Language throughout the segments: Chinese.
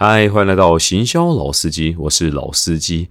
嗨，欢迎来到行销老司机，我是老司机。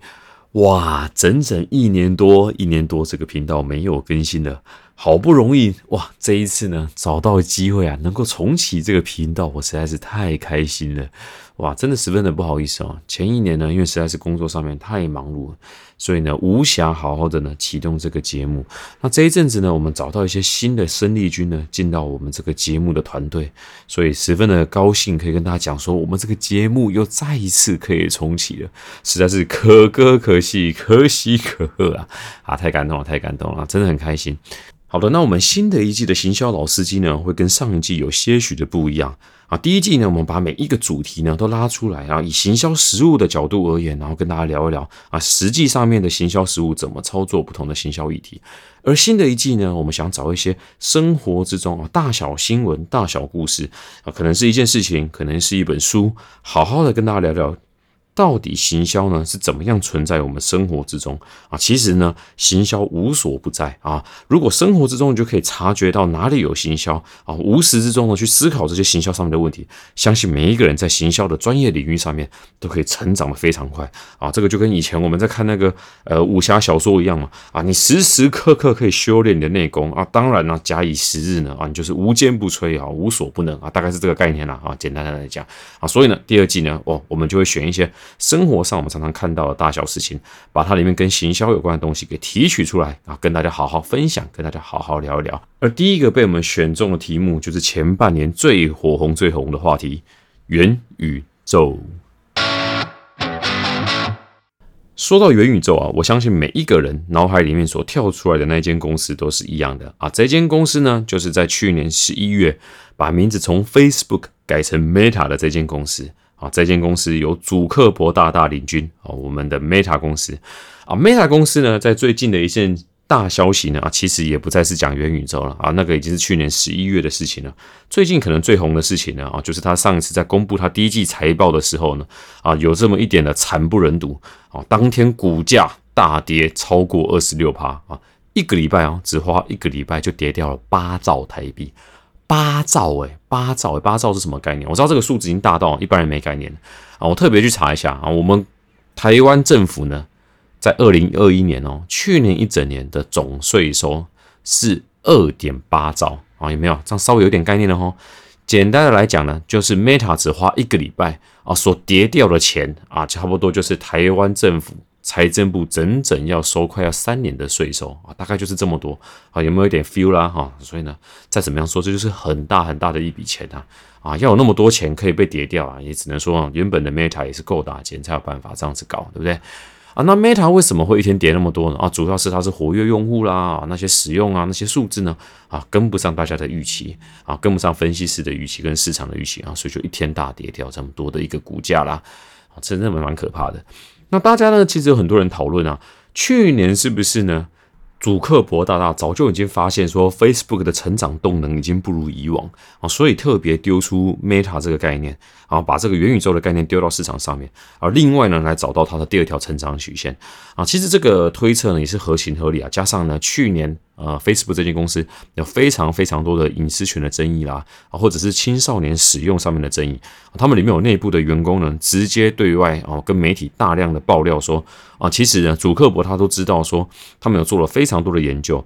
哇，整整一年多，一年多这个频道没有更新了，好不容易哇，这一次呢找到机会啊，能够重启这个频道，我实在是太开心了。哇，真的十分的不好意思啊！前一年呢，因为实在是工作上面太忙碌了，所以呢无暇好好的呢启动这个节目。那这一阵子呢，我们找到一些新的生力军呢进到我们这个节目的团队，所以十分的高兴可以跟大家讲说，我们这个节目又再一次可以重启了，实在是可歌可泣，可喜可贺啊！啊，太感动了，太感动了，真的很开心。好的，那我们新的一季的行销老司机呢，会跟上一季有些许的不一样啊。第一季呢，我们把每一个主题呢都拉出来，然后以行销实物的角度而言，然后跟大家聊一聊啊，实际上面的行销实物怎么操作不同的行销议题。而新的一季呢，我们想找一些生活之中啊大小新闻、大小故事啊，可能是一件事情，可能是一本书，好好的跟大家聊聊。到底行销呢是怎么样存在我们生活之中啊？其实呢，行销无所不在啊。如果生活之中你就可以察觉到哪里有行销啊，无时之中呢去思考这些行销上面的问题，相信每一个人在行销的专业领域上面都可以成长的非常快啊。这个就跟以前我们在看那个呃武侠小说一样嘛啊，你时时刻刻可以修炼你的内功啊。当然呢，假以时日呢啊，你就是无坚不摧啊，无所不能啊，大概是这个概念啦啊。简单的来讲啊，所以呢，第二季呢哦，我们就会选一些。生活上我们常常看到的大小事情，把它里面跟行销有关的东西给提取出来啊，跟大家好好分享，跟大家好好聊一聊。而第一个被我们选中的题目，就是前半年最火红、最红的话题——元宇宙。说到元宇宙啊，我相信每一个人脑海里面所跳出来的那间公司都是一样的啊。这间公司呢，就是在去年十一月把名字从 Facebook 改成 Meta 的这间公司。啊，这间公司由祖克伯大大领军啊，我们的 Meta 公司啊，Meta 公司呢，在最近的一件大消息呢啊，其实也不再是讲元宇宙了啊，那个已经是去年十一月的事情了。最近可能最红的事情呢啊，就是他上一次在公布他第一季财报的时候呢啊，有这么一点的惨不忍睹啊，当天股价大跌超过二十六趴啊，一个礼拜啊，只花一个礼拜就跌掉了八兆台币。八兆哎，八兆哎，八兆是什么概念？我知道这个数字已经大到一般人没概念啊。我特别去查一下啊，我们台湾政府呢，在二零二一年哦，去年一整年的总税收是二点八兆啊，有没有？这样稍微有点概念了哦。简单的来讲呢，就是 Meta 只花一个礼拜啊，所跌掉的钱啊，差不多就是台湾政府。财政部整整要收快要三年的税收啊，大概就是这么多啊，有没有一点 feel 啦哈？所以呢，再怎么样说，这就是很大很大的一笔钱啊啊！要有那么多钱可以被跌掉啊，也只能说啊，原本的 Meta 也是够大钱才有办法这样子搞，对不对啊？那 Meta 为什么会一天跌那么多呢？啊，主要是它是活跃用户啦，那些使用啊，那些数字呢啊，跟不上大家的预期啊，跟不上分析师的预期跟市场的预期啊，所以就一天大跌掉这么多的一个股价啦啊，真的蛮可怕的。那大家呢？其实有很多人讨论啊，去年是不是呢？祖克伯大大早就已经发现说，Facebook 的成长动能已经不如以往啊，所以特别丢出 Meta 这个概念啊，把这个元宇宙的概念丢到市场上面，而另外呢，来找到它的第二条成长曲线啊。其实这个推测呢也是合情合理啊，加上呢去年。呃，Facebook 这间公司有非常非常多的隐私权的争议啦，啊，或者是青少年使用上面的争议，他们里面有内部的员工呢，直接对外啊跟媒体大量的爆料说，啊，其实呢，主克伯他都知道说，他们有做了非常多的研究，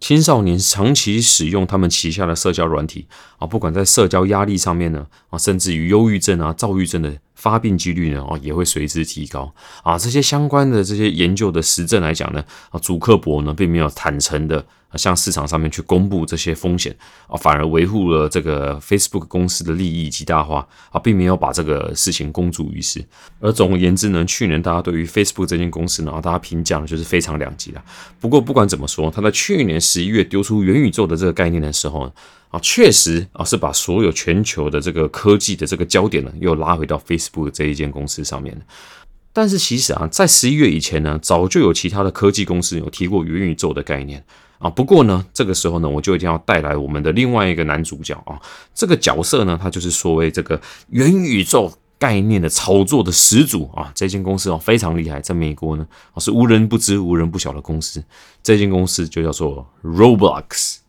青少年长期使用他们旗下的社交软体啊，不管在社交压力上面呢，啊，甚至于忧郁症啊、躁郁症的。发病几率呢？哦，也会随之提高啊！这些相关的这些研究的实证来讲呢，啊，主克伯呢并没有坦诚的向市场上面去公布这些风险啊，反而维护了这个 Facebook 公司的利益极大化啊，并没有把这个事情公诸于世。而总而言之呢，去年大家对于 Facebook 这间公司呢，啊，大家评价就是非常两极的。不过不管怎么说，他在去年十一月丢出元宇宙的这个概念的时候。啊，确实啊，是把所有全球的这个科技的这个焦点呢，又拉回到 Facebook 这一间公司上面但是其实啊，在十一月以前呢，早就有其他的科技公司有提过元宇宙的概念啊。不过呢，这个时候呢，我就一定要带来我们的另外一个男主角啊。这个角色呢，他就是所谓这个元宇宙概念的炒作的始祖啊。这间公司哦，非常厉害，在美国呢，是无人不知、无人不晓的公司。这间公司就叫做 Roblox。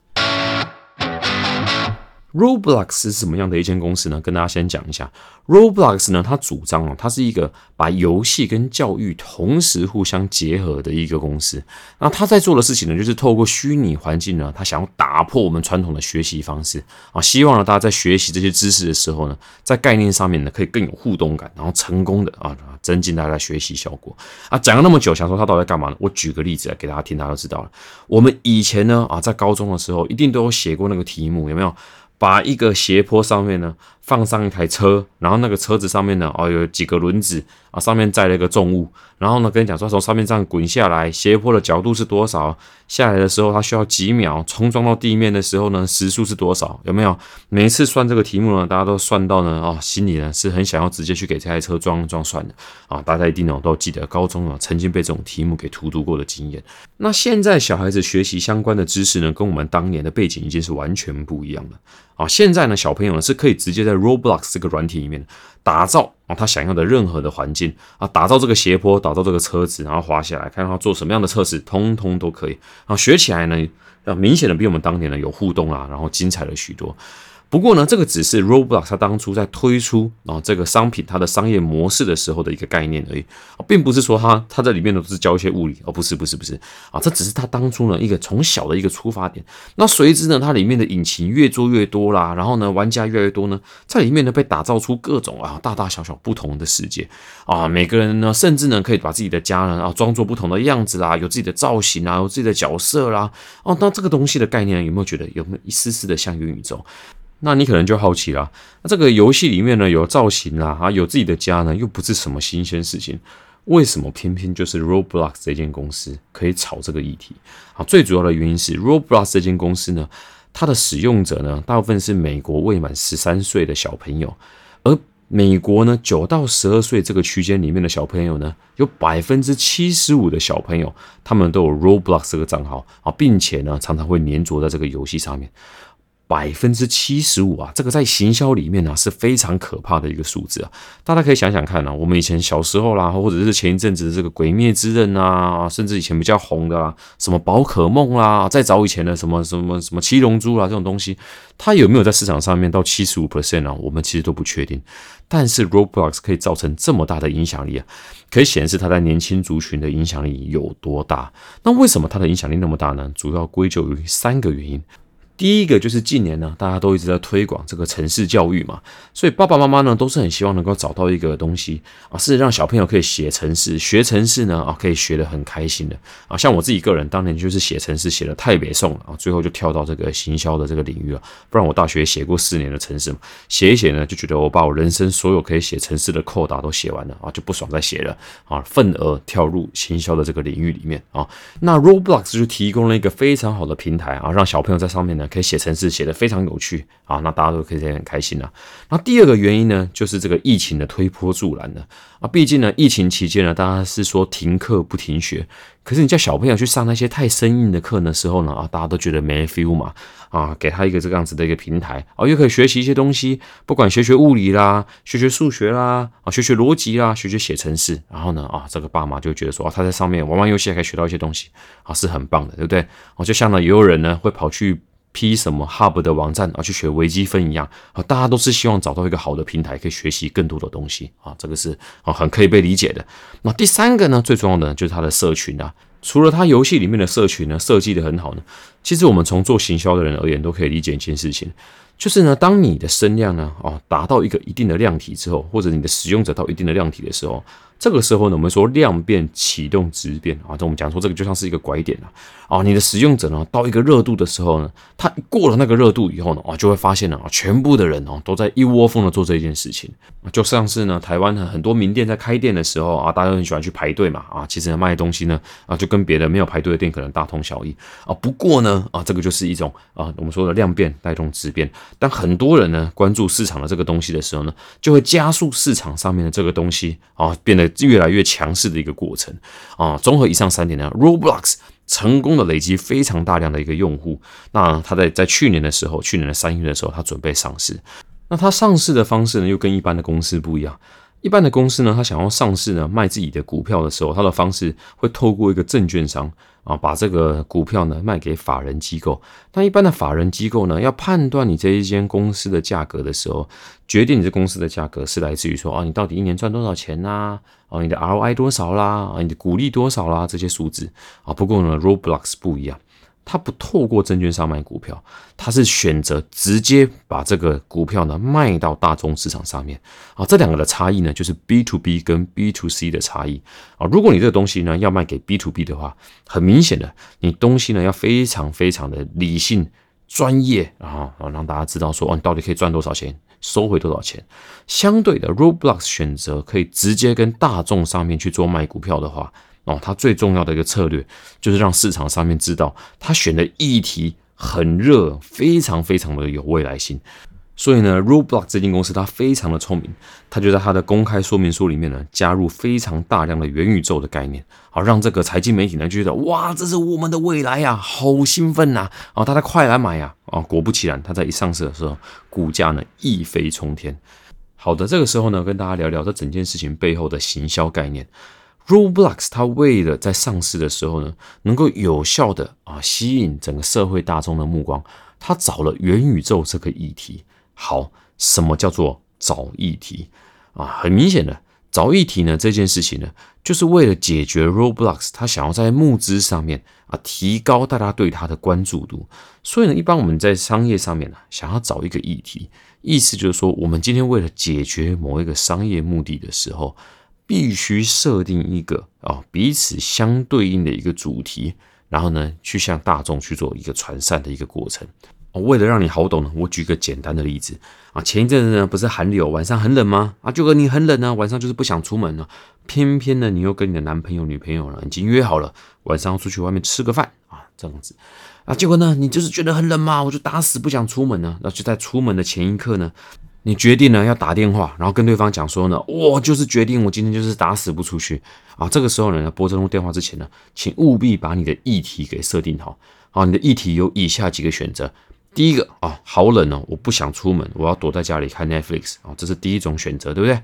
Roblox 是什么样的一间公司呢？跟大家先讲一下，Roblox 呢，它主张啊，它是一个把游戏跟教育同时互相结合的一个公司。那他在做的事情呢，就是透过虚拟环境呢，他想要打破我们传统的学习方式啊，希望呢，大家在学习这些知识的时候呢，在概念上面呢，可以更有互动感，然后成功的啊，增进大家的学习效果啊。讲了那么久，想说他到底在干嘛呢？我举个例子来给大家听，大家都知道了。我们以前呢，啊，在高中的时候，一定都有写过那个题目，有没有？把一个斜坡上面呢放上一台车，然后那个车子上面呢哦有几个轮子啊，上面载了一个重物，然后呢跟你讲说从上面这样滚下来，斜坡的角度是多少？下来的时候它需要几秒？冲撞到地面的时候呢时速是多少？有没有？每一次算这个题目呢，大家都算到呢哦，心里呢是很想要直接去给这台车装装算的啊！大家一定呢都记得高中啊曾经被这种题目给荼毒过的经验。那现在小孩子学习相关的知识呢，跟我们当年的背景已经是完全不一样了。啊，现在呢，小朋友呢是可以直接在 Roblox 这个软体里面打造啊他想要的任何的环境啊，打造这个斜坡，打造这个车子，然后滑下来，看他做什么样的测试，通通都可以然后。学起来呢，要，明显的比我们当年呢有互动啊，然后精彩了许多。不过呢，这个只是 Roblox 它当初在推出啊这个商品它的商业模式的时候的一个概念而已，并不是说它它在里面都是教一些物理，哦不是不是不是啊，这只是它当初呢一个从小的一个出发点。那随之呢，它里面的引擎越做越多啦，然后呢玩家越来越多呢，在里面呢被打造出各种啊大大小小不同的世界啊，每个人呢甚至呢可以把自己的家呢啊装作不同的样子啦，有自己的造型啊，有自己的角色啦，哦，那这个东西的概念有没有觉得有没有一丝丝的像元宇宙？那你可能就好奇了，那这个游戏里面呢有造型啦，啊有自己的家呢，又不是什么新鲜事情，为什么偏偏就是 Roblox 这间公司可以炒这个议题？啊，最主要的原因是 Roblox 这间公司呢，它的使用者呢，大部分是美国未满十三岁的小朋友，而美国呢九到十二岁这个区间里面的小朋友呢，有百分之七十五的小朋友，他们都有 Roblox 这个账号啊，并且呢，常常会粘着在这个游戏上面。百分之七十五啊，这个在行销里面呢是非常可怕的一个数字啊！大家可以想想看啊，我们以前小时候啦，或者是前一阵子的这个《鬼灭之刃》啊，甚至以前比较红的啦，什么宝可梦啦，再早以前的什么什么什么七龙珠啦这种东西，它有没有在市场上面到七十五 percent 啊？我们其实都不确定。但是 Roblox 可以造成这么大的影响力啊，可以显示它在年轻族群的影响力有多大。那为什么它的影响力那么大呢？主要归咎于三个原因。第一个就是近年呢，大家都一直在推广这个城市教育嘛，所以爸爸妈妈呢都是很希望能够找到一个东西啊，是让小朋友可以写城市、学城市呢啊，可以学得很开心的啊。像我自己个人当年就是写城市写的太北宋了啊，最后就跳到这个行销的这个领域了。不然我大学写过四年的城市嘛，写一写呢就觉得我把我人生所有可以写城市的扣打都写完了啊，就不爽再写了啊，愤而跳入行销的这个领域里面啊。那 Roblox 就提供了一个非常好的平台啊，让小朋友在上面呢。可以写程式，写的非常有趣啊，那大家都可以很开心啊。那第二个原因呢，就是这个疫情的推波助澜了啊。毕竟呢，疫情期间呢，大家是说停课不停学，可是你叫小朋友去上那些太生硬的课的时候呢，啊，大家都觉得没 feel 嘛啊，给他一个这样子的一个平台啊，又可以学习一些东西，不管学学物理啦，学学数学啦，啊，学学逻辑啦，学学写程式，然后呢，啊，这个爸妈就觉得说，他在上面玩玩游戏还可以学到一些东西啊，是很棒的，对不对？哦，就像呢，也有人呢会跑去。批什么 Hub 的网站啊，去学微积分一样啊，大家都是希望找到一个好的平台，可以学习更多的东西啊，这个是啊很可以被理解的。那第三个呢，最重要的就是它的社群啊，除了它游戏里面的社群呢设计的很好呢，其实我们从做行销的人而言，都可以理解一件事情，就是呢，当你的声量呢哦达到一个一定的量体之后，或者你的使用者到一定的量体的时候。这个时候呢，我们说量变启动质变啊，这我们讲说这个就像是一个拐点了啊。你的使用者呢，到一个热度的时候呢，他过了那个热度以后呢，啊，就会发现了啊，全部的人哦都在一窝蜂的做这一件事情，就像是呢，台湾很多名店在开店的时候啊，大家都很喜欢去排队嘛啊，其实卖的东西呢啊，就跟别的没有排队的店可能大同小异啊。不过呢啊，这个就是一种啊，我们说的量变带动质变。但很多人呢关注市场的这个东西的时候呢，就会加速市场上面的这个东西啊变得。越来越强势的一个过程啊！综合以上三点呢，Roblox 成功的累积非常大量的一个用户。那它在在去年的时候，去年的三月的时候，它准备上市。那它上市的方式呢，又跟一般的公司不一样。一般的公司呢，他想要上市呢，卖自己的股票的时候，他的方式会透过一个证券商啊，把这个股票呢卖给法人机构。那一般的法人机构呢，要判断你这一间公司的价格的时候，决定你这公司的价格是来自于说，啊，你到底一年赚多少钱呐？啊，你的 ROI 多少啦？啊，你的股利多少啦？这些数字啊。不过呢，Roblox 不一样。他不透过证券商卖股票，他是选择直接把这个股票呢卖到大众市场上面啊。这两个的差异呢，就是 B to B 跟 B to C 的差异啊。如果你这个东西呢要卖给 B to B 的话，很明显的，你东西呢要非常非常的理性、专业啊，让大家知道说哦，你到底可以赚多少钱，收回多少钱。相对的，Roblox 选择可以直接跟大众上面去做卖股票的话。哦，他最重要的一个策略就是让市场上面知道他选的议题很热，非常非常的有未来性。所以呢，Roblox 这间公司它非常的聪明，它就在它的公开说明书里面呢加入非常大量的元宇宙的概念，好让这个财经媒体呢就觉得哇，这是我们的未来呀，好兴奋呐！啊，大家快来买呀！啊，果不其然，它在一上市的时候，股价呢一飞冲天。好的，这个时候呢，跟大家聊聊这整件事情背后的行销概念。Roblox 它为了在上市的时候呢，能够有效的啊吸引整个社会大众的目光，它找了元宇宙这个议题。好，什么叫做找议题啊？很明显的，找议题呢这件事情呢，就是为了解决 Roblox 它想要在募资上面啊提高大家对它的关注度。所以呢，一般我们在商业上面呢，想要找一个议题，意思就是说，我们今天为了解决某一个商业目的的时候。必须设定一个啊彼此相对应的一个主题，然后呢去向大众去做一个传散的一个过程。为了让你好懂呢，我举个简单的例子啊，前一阵子呢不是寒流，晚上很冷吗？啊，就跟你很冷呢，晚上就是不想出门了。偏偏呢你又跟你的男朋友、女朋友呢已经约好了晚上出去外面吃个饭啊，这样子啊，结果呢你就是觉得很冷嘛，我就打死不想出门呢。那就在出门的前一刻呢。你决定呢要打电话，然后跟对方讲说呢，我就是决定我今天就是打死不出去啊。这个时候呢，拨这通电话之前呢，请务必把你的议题给设定好啊。你的议题有以下几个选择：第一个啊，好冷哦，我不想出门，我要躲在家里看 Netflix 啊，这是第一种选择，对不对？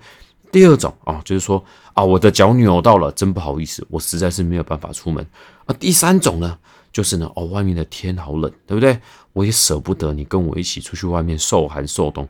第二种啊，就是说啊，我的脚扭到了，真不好意思，我实在是没有办法出门啊。第三种呢，就是呢，哦，外面的天好冷，对不对？我也舍不得你跟我一起出去外面受寒受冻。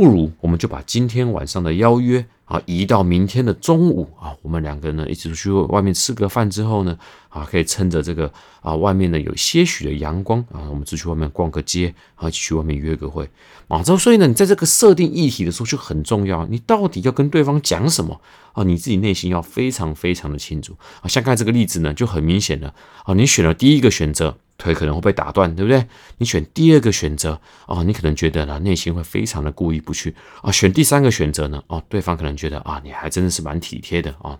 不如我们就把今天晚上的邀约啊移到明天的中午啊，我们两个人呢一起出去外面吃个饭之后呢啊，可以趁着这个啊外面呢有些许的阳光啊，我们出去外面逛个街啊，去外面约个会啊。之后所以呢，你在这个设定议题的时候就很重要，你到底要跟对方讲什么啊？你自己内心要非常非常的清楚啊。像刚才这个例子呢，就很明显了啊，你选了第一个选择。腿可能会被打断，对不对？你选第二个选择哦，你可能觉得呢，内心会非常的过意不去啊。选第三个选择呢，哦，对方可能觉得啊，你还真的是蛮体贴的啊。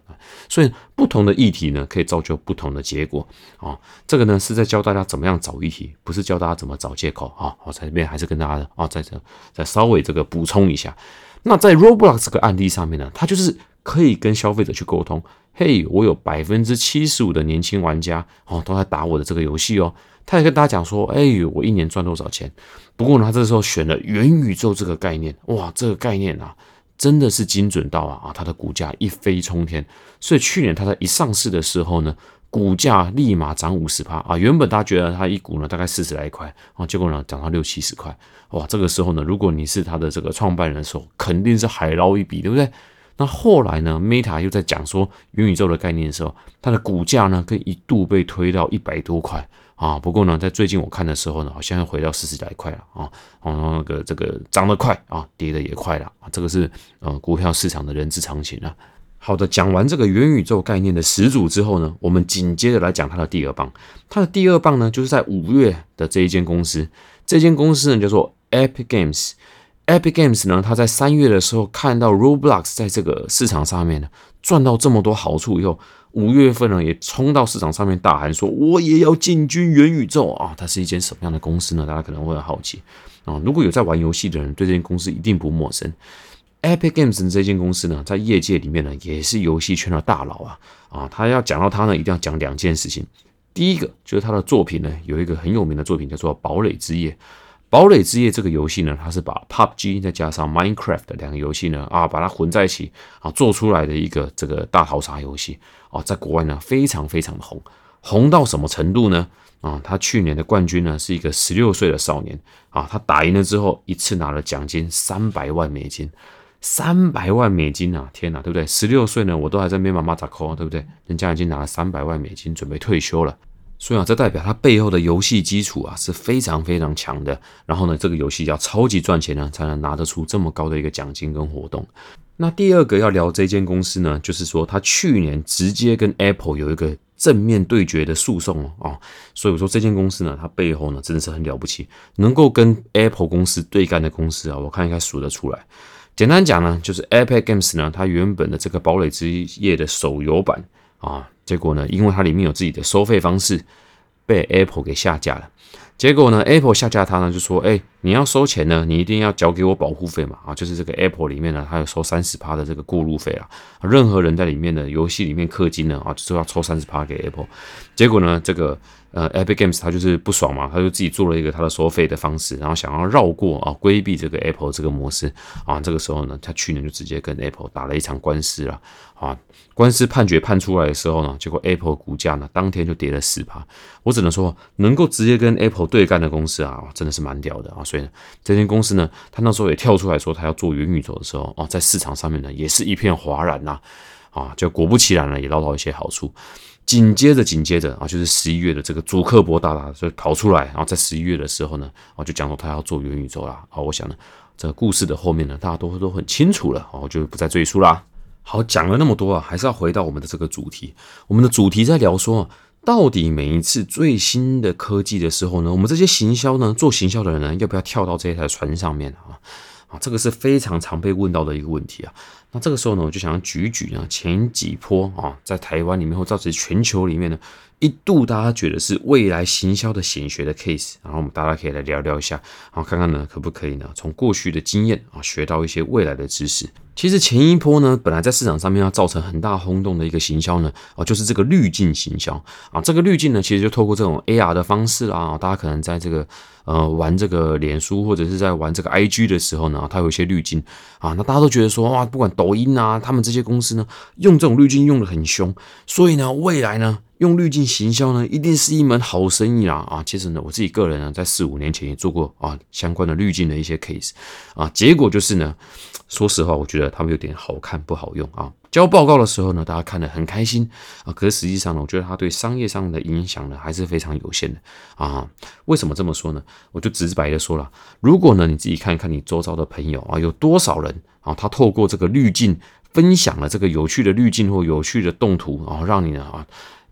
所以不同的议题呢，可以造就不同的结果啊。这个呢是在教大家怎么样找议题，不是教大家怎么找借口啊。我在这边还是跟大家啊，在这再稍微这个补充一下。那在 Roblox 这个案例上面呢，它就是可以跟消费者去沟通。嘿，我有百分之七十五的年轻玩家哦，都在打我的这个游戏哦。他也跟大家讲说，哎，我一年赚多少钱？不过呢，他这时候选了元宇宙这个概念，哇，这个概念啊，真的是精准到啊啊，它的股价一飞冲天。所以去年它在一上市的时候呢，股价立马涨五十趴啊。原本大家觉得它一股呢大概四十来块啊，结果呢涨到六七十块，哇，这个时候呢，如果你是它的这个创办人的时候，肯定是海捞一笔，对不对？那后来呢，Meta 又在讲说元宇宙的概念的时候，它的股价呢，可以一度被推到一百多块。啊，不过呢，在最近我看的时候呢，好像又回到四十来块了啊，哦，那个这个涨得快啊，跌得也快了啊，这个是呃股票市场的人之常情啊。好的，讲完这个元宇宙概念的始祖之后呢，我们紧接着来讲它的第二棒。它的第二棒呢，就是在五月的这一间公司，这间公司呢叫做 Epic Games。Epic Games 呢，他在三月的时候看到 Roblox 在这个市场上面呢赚到这么多好处以后。五月份呢，也冲到市场上面大喊说：“我也要进军元宇宙啊！”它是一间什么样的公司呢？大家可能会好奇啊。如果有在玩游戏的人，对这间公司一定不陌生。Epic Games 这间公司呢，在业界里面呢，也是游戏圈的大佬啊啊！他要讲到他呢，一定要讲两件事情。第一个就是他的作品呢，有一个很有名的作品叫做《堡垒之夜》。《堡垒之夜这个游戏呢，它是把 PUBG 再加上 Minecraft 两个游戏呢啊，把它混在一起啊，做出来的一个这个大逃杀游戏啊，在国外呢非常非常的红，红到什么程度呢？啊，他去年的冠军呢是一个十六岁的少年啊，他打赢了之后，一次拿了奖金三百万美金，三百万美金啊，天哪，对不对？十六岁呢，我都还在没妈妈咋扣，对不对？人家已经拿了三百万美金，准备退休了。所以啊，这代表它背后的游戏基础啊是非常非常强的。然后呢，这个游戏要超级赚钱呢，才能拿得出这么高的一个奖金跟活动。那第二个要聊这间公司呢，就是说它去年直接跟 Apple 有一个正面对决的诉讼哦。所以我说这间公司呢，它背后呢真的是很了不起，能够跟 Apple 公司对干的公司啊，我看应该数得出来。简单讲呢，就是 Epic Games 呢，它原本的这个堡垒之夜的手游版啊。结果呢，因为它里面有自己的收费方式，被 Apple 给下架了。结果呢，Apple 下架它呢，就说：“哎，你要收钱呢，你一定要交给我保护费嘛。”啊，就是这个 Apple 里面呢，它有收三十趴的这个过路费啊。任何人在里面的游戏里面氪金呢，啊，就要抽三十趴给 Apple。结果呢，这个。呃，Epic Games 他就是不爽嘛，他就自己做了一个他的收费的方式，然后想要绕过啊，规避这个 Apple 这个模式啊。这个时候呢，他去年就直接跟 Apple 打了一场官司了啊。官司判决判出来的时候呢，结果 Apple 股价呢当天就跌了十趴。我只能说，能够直接跟 Apple 对干的公司啊，真的是蛮屌的啊。所以呢，这间公司呢，他那时候也跳出来说他要做元宇宙的时候啊，在市场上面呢也是一片哗然呐啊，就果不其然呢，也捞到一些好处。紧接着，紧接着啊，就是十一月的这个主克伯大大就跑出来，然后在十一月的时候呢，啊，就讲说他要做元宇宙啦。好，我想呢，这个故事的后面呢，大家都都很清楚了，我就不再赘述啦。好，讲了那么多啊，还是要回到我们的这个主题。我们的主题在聊说，到底每一次最新的科技的时候呢，我们这些行销呢，做行销的人呢，要不要跳到这一台船上面啊？啊，这个是非常常被问到的一个问题啊。那这个时候呢，我就想要举举呢，前几波啊，在台湾里面或造成全球里面呢，一度大家觉得是未来行销的显学的 case，然后我们大家可以来聊聊一下，然后看看呢，可不可以呢，从过去的经验啊，学到一些未来的知识。其实前一波呢，本来在市场上面要造成很大轰动的一个行销呢，哦，就是这个滤镜行销啊。这个滤镜呢，其实就透过这种 AR 的方式啊，大家可能在这个呃玩这个脸书或者是在玩这个 IG 的时候呢，它有一些滤镜啊，那大家都觉得说哇，不管抖音啊，他们这些公司呢，用这种滤镜用的很凶，所以呢，未来呢，用滤镜行销呢，一定是一门好生意啦啊！其实呢，我自己个人呢，在四五年前也做过啊相关的滤镜的一些 case 啊，结果就是呢。说实话，我觉得他们有点好看不好用啊。交报告的时候呢，大家看得很开心啊，可是实际上呢，我觉得它对商业上的影响呢还是非常有限的啊。为什么这么说呢？我就直白的说了，如果呢你自己看看你周遭的朋友啊，有多少人啊，他透过这个滤镜分享了这个有趣的滤镜或有趣的动图，然后让你呢啊，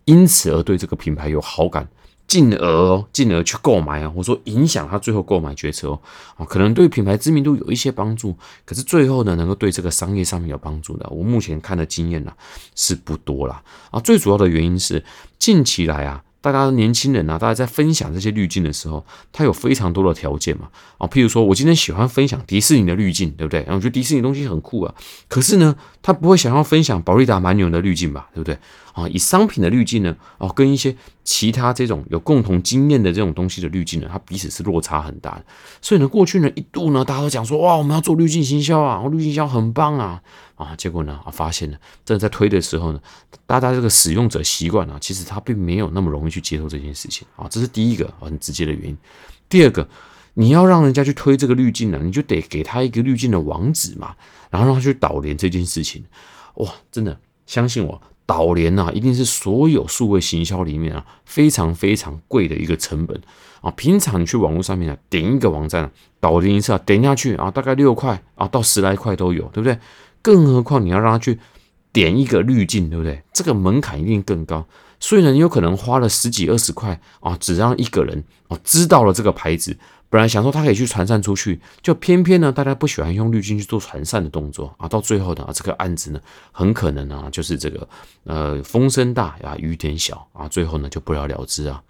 因此而对这个品牌有好感。进而，进而去购买啊，或者说影响他最后购买决策哦，啊，可能对品牌知名度有一些帮助，可是最后呢，能够对这个商业上面有帮助的，我目前看的经验呢是不多啦。啊。最主要的原因是近期来啊。大家年轻人啊，大家在分享这些滤镜的时候，它有非常多的条件嘛啊，譬如说我今天喜欢分享迪士尼的滤镜，对不对？然后我觉得迪士尼东西很酷啊，可是呢，他不会想要分享宝利达蛮牛的滤镜吧，对不对？啊，以商品的滤镜呢，哦，跟一些其他这种有共同经验的这种东西的滤镜呢，它彼此是落差很大的。所以呢，过去呢一度呢，大家都讲说哇，我们要做滤镜行销啊，滤镜销很棒啊。啊，结果呢，啊，发现呢，真的在推的时候呢，大家这个使用者习惯啊，其实他并没有那么容易去接受这件事情啊，这是第一个很直接的原因。第二个，你要让人家去推这个滤镜呢，你就得给他一个滤镜的网址嘛，然后让他去导联这件事情。哇，真的，相信我，导联啊，一定是所有数位行销里面啊非常非常贵的一个成本啊。平常你去网络上面啊，点一个网站导联一次啊，点下去啊，大概六块啊到十来块都有，对不对？更何况你要让他去点一个滤镜，对不对？这个门槛一定更高，所以呢，你有可能花了十几二十块啊，只让一个人啊知道了这个牌子。本来想说他可以去传散出去，就偏偏呢，大家不喜欢用滤镜去做传散的动作啊，到最后呢，这个案子呢，很可能啊，就是这个呃风声大啊，雨点小啊，最后呢就不了了之啊。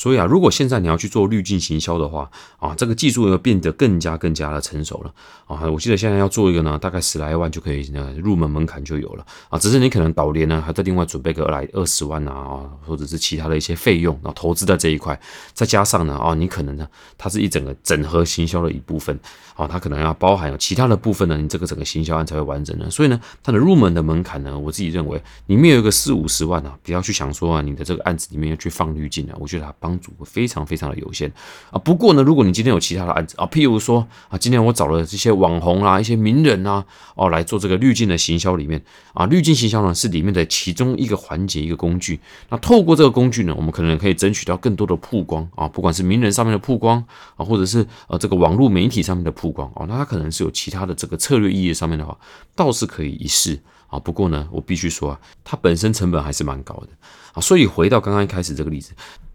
所以啊，如果现在你要去做滤镜行销的话啊，这个技术要变得更加更加的成熟了啊。我记得现在要做一个呢，大概十来万就可以呢，入门门槛就有了啊。只是你可能导联呢，还在另外准备个来二十万啊，或者是其他的一些费用啊，投资在这一块，再加上呢啊，你可能呢，它是一整个整合行销的一部分啊，它可能要包含有其他的部分呢，你这个整个行销案才会完整呢。所以呢，它的入门的门槛呢，我自己认为里面有一个四五十万啊，不要去想说啊，你的这个案子里面要去放滤镜啊，我觉得它帮帮助非常。非常的有限啊！不过呢，如果你今天有其他的案子啊，譬如说啊，今天我找了这些网红啊、一些名人啊，哦，来做这个滤镜的行销里面啊，滤镜行销呢是里面的其中一个环节、一个工具。那透过这个工具呢，我们可能可以争取到更多的曝光啊，不管是名人上面的曝光啊，或者是呃这个网络媒体上面的曝光哦，那它可能是有其他的这个策略意义上面的话，倒是可以一试啊。不过呢，我必须说啊，它本身成本还是蛮高的啊。所以回到刚刚一开始这个例子。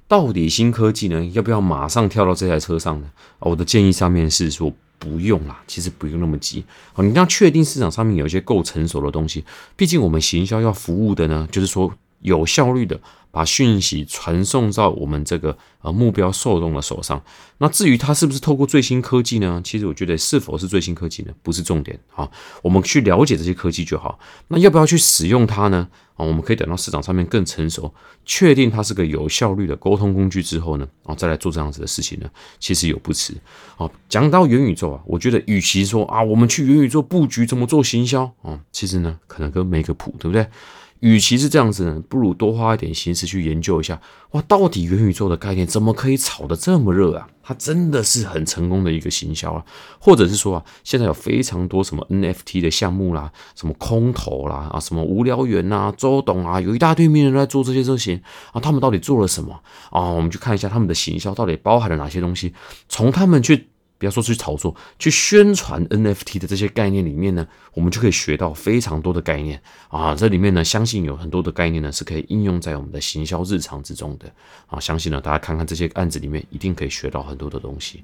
到底新科技呢，要不要马上跳到这台车上呢？我的建议上面是说不用啦，其实不用那么急。好，你要确定市场上面有一些够成熟的东西，毕竟我们行销要服务的呢，就是说有效率的。把讯息传送到我们这个呃目标受众的手上。那至于它是不是透过最新科技呢？其实我觉得是否是最新科技呢，不是重点啊。我们去了解这些科技就好。那要不要去使用它呢？啊，我们可以等到市场上面更成熟，确定它是个有效率的沟通工具之后呢，啊，再来做这样子的事情呢，其实有不迟。啊，讲到元宇宙啊，我觉得与其说啊，我们去元宇宙布局怎么做行销啊，其实呢，可能跟没个谱，对不对？与其是这样子呢，不如多花一点心思去研究一下，哇，到底元宇宙的概念怎么可以炒得这么热啊？它真的是很成功的一个行销啊，或者是说啊，现在有非常多什么 NFT 的项目啦，什么空投啦，啊，什么无聊猿呐，周董啊，有一大堆名人在做这些事情啊，他们到底做了什么啊？我们去看一下他们的行销到底包含了哪些东西，从他们去。不要说去炒作、去宣传 NFT 的这些概念里面呢，我们就可以学到非常多的概念啊！这里面呢，相信有很多的概念呢是可以应用在我们的行销日常之中的啊！相信呢，大家看看这些案子里面，一定可以学到很多的东西。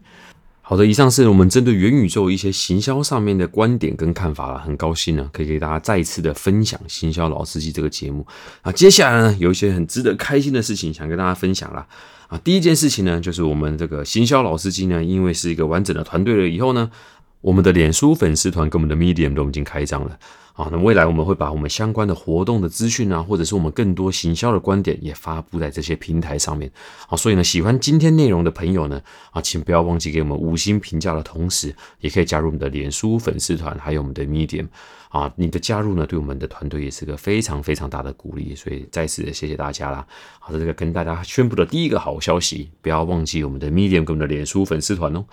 好的，以上是我们针对元宇宙一些行销上面的观点跟看法了。很高兴呢，可以给大家再一次的分享《行销老司机》这个节目啊。接下来呢，有一些很值得开心的事情想跟大家分享了。啊，第一件事情呢，就是我们这个行销老司机呢，因为是一个完整的团队了以后呢，我们的脸书粉丝团跟我们的 Medium 都已经开张了。啊，那未来我们会把我们相关的活动的资讯啊，或者是我们更多行销的观点也发布在这些平台上面。好，所以呢，喜欢今天内容的朋友呢，啊，请不要忘记给我们五星评价的同时，也可以加入我们的脸书粉丝团，还有我们的 Medium。啊，你的加入呢，对我们的团队也是个非常非常大的鼓励，所以再次的谢谢大家啦。好的，这个跟大家宣布的第一个好消息，不要忘记我们的 Medium 跟我们的脸书粉丝团哦。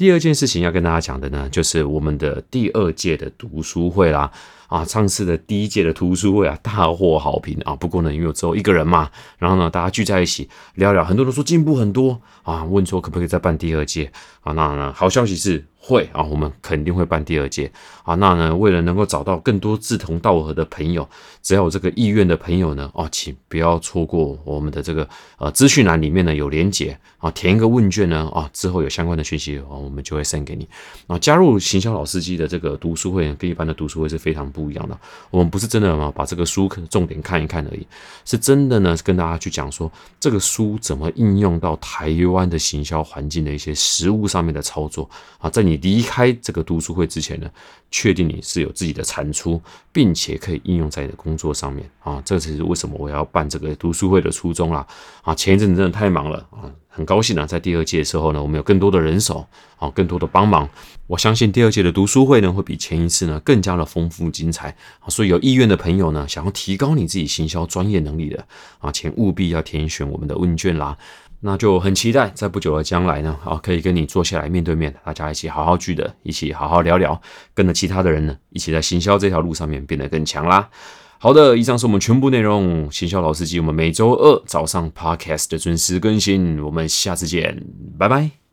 第二件事情要跟大家讲的呢，就是我们的第二届的读书会啦。啊，上次的第一届的读书会啊，大获好评啊。不过呢，因为我只有一个人嘛，然后呢，大家聚在一起聊聊，很多人说进步很多啊，问说可不可以再办第二届啊？那呢，好消息是。会啊，我们肯定会办第二届啊。那呢，为了能够找到更多志同道合的朋友，只要有这个意愿的朋友呢，哦，请不要错过我们的这个呃资讯栏里面呢有连结啊，填一个问卷呢啊，之后有相关的讯息啊，我们就会 send 给你啊。加入行销老司机的这个读书会，跟一般的读书会是非常不一样的。我们不是真的嘛，把这个书重点看一看而已，是真的呢，跟大家去讲说这个书怎么应用到台湾的行销环境的一些实物上面的操作啊，在你。你离开这个读书会之前呢，确定你是有自己的产出，并且可以应用在你的工作上面啊，这才是为什么我要办这个读书会的初衷啦啊！前一阵子真的太忙了啊，很高兴啊，在第二届的时候呢，我们有更多的人手啊，更多的帮忙。我相信第二届的读书会呢，会比前一次呢更加的丰富精彩啊！所以有意愿的朋友呢，想要提高你自己行销专业能力的啊，请务必要填选我们的问卷啦。那就很期待，在不久的将来呢，啊，可以跟你坐下来面对面，大家一起好好聚的，一起好好聊聊，跟着其他的人呢，一起在行销这条路上面变得更强啦。好的，以上是我们全部内容，行销老司机，我们每周二早上 podcast 的准时更新，我们下次见，拜拜。